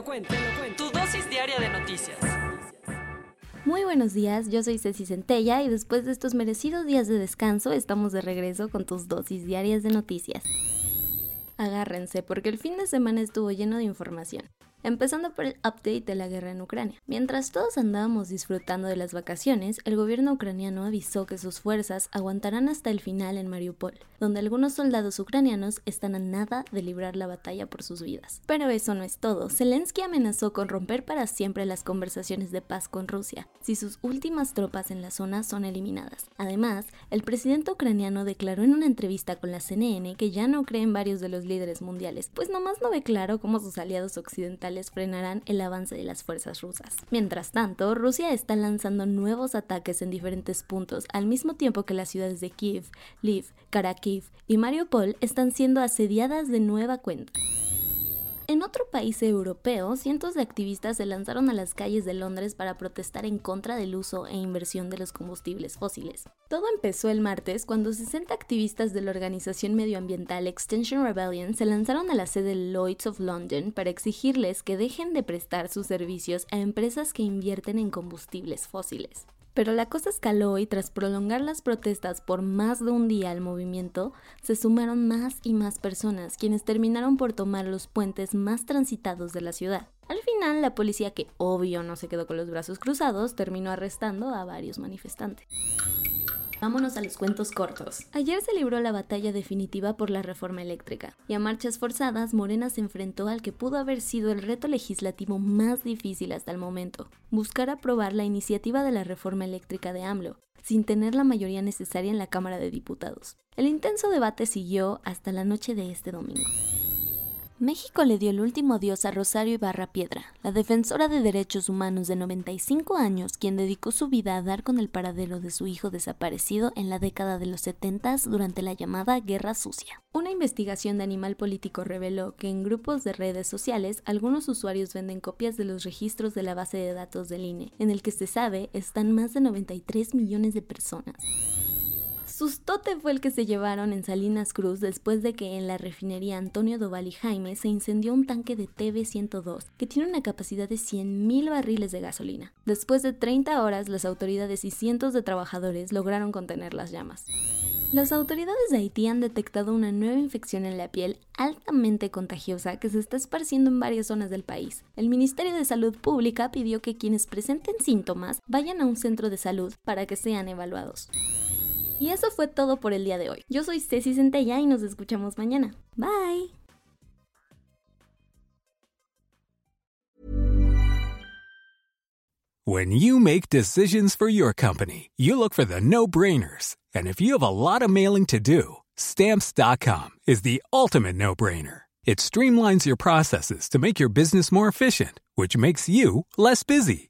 Lo cuento, te lo cuento. Tu dosis diaria de noticias. Muy buenos días, yo soy Ceci Centella y después de estos merecidos días de descanso estamos de regreso con tus dosis diarias de noticias. Agárrense porque el fin de semana estuvo lleno de información. Empezando por el update de la guerra en Ucrania. Mientras todos andábamos disfrutando de las vacaciones, el gobierno ucraniano avisó que sus fuerzas aguantarán hasta el final en Mariupol, donde algunos soldados ucranianos están a nada de librar la batalla por sus vidas. Pero eso no es todo. Zelensky amenazó con romper para siempre las conversaciones de paz con Rusia, si sus últimas tropas en la zona son eliminadas. Además, el presidente ucraniano declaró en una entrevista con la CNN que ya no cree en varios de los líderes mundiales, pues nomás no ve claro cómo sus aliados occidentales frenarán el avance de las fuerzas rusas. Mientras tanto, Rusia está lanzando nuevos ataques en diferentes puntos, al mismo tiempo que las ciudades de Kiev, Lviv, Kharkiv y Mariupol están siendo asediadas de nueva cuenta. En otro país europeo, cientos de activistas se lanzaron a las calles de Londres para protestar en contra del uso e inversión de los combustibles fósiles. Todo empezó el martes cuando 60 activistas de la organización medioambiental Extension Rebellion se lanzaron a la sede Lloyds of London para exigirles que dejen de prestar sus servicios a empresas que invierten en combustibles fósiles. Pero la cosa escaló y tras prolongar las protestas por más de un día al movimiento, se sumaron más y más personas, quienes terminaron por tomar los puentes más transitados de la ciudad. Al final, la policía, que obvio no se quedó con los brazos cruzados, terminó arrestando a varios manifestantes. Vámonos a los cuentos cortos. Ayer se libró la batalla definitiva por la reforma eléctrica, y a marchas forzadas Morena se enfrentó al que pudo haber sido el reto legislativo más difícil hasta el momento, buscar aprobar la iniciativa de la reforma eléctrica de AMLO, sin tener la mayoría necesaria en la Cámara de Diputados. El intenso debate siguió hasta la noche de este domingo. México le dio el último adiós a Rosario Ibarra Piedra, la defensora de derechos humanos de 95 años, quien dedicó su vida a dar con el paradero de su hijo desaparecido en la década de los 70 durante la llamada Guerra Sucia. Una investigación de Animal Político reveló que en grupos de redes sociales algunos usuarios venden copias de los registros de la base de datos del INE, en el que se sabe están más de 93 millones de personas. Sustote fue el que se llevaron en Salinas Cruz después de que en la refinería Antonio Doval y Jaime se incendió un tanque de TB-102 que tiene una capacidad de 100.000 barriles de gasolina. Después de 30 horas, las autoridades y cientos de trabajadores lograron contener las llamas. Las autoridades de Haití han detectado una nueva infección en la piel altamente contagiosa que se está esparciendo en varias zonas del país. El Ministerio de Salud Pública pidió que quienes presenten síntomas vayan a un centro de salud para que sean evaluados. Y eso fue todo por el día de hoy. Yo soy Ceci Centella y nos escuchamos mañana. Bye. When you make decisions for your company, you look for the no-brainers. And if you have a lot of mailing to do, stamps.com is the ultimate no-brainer. It streamlines your processes to make your business more efficient, which makes you less busy.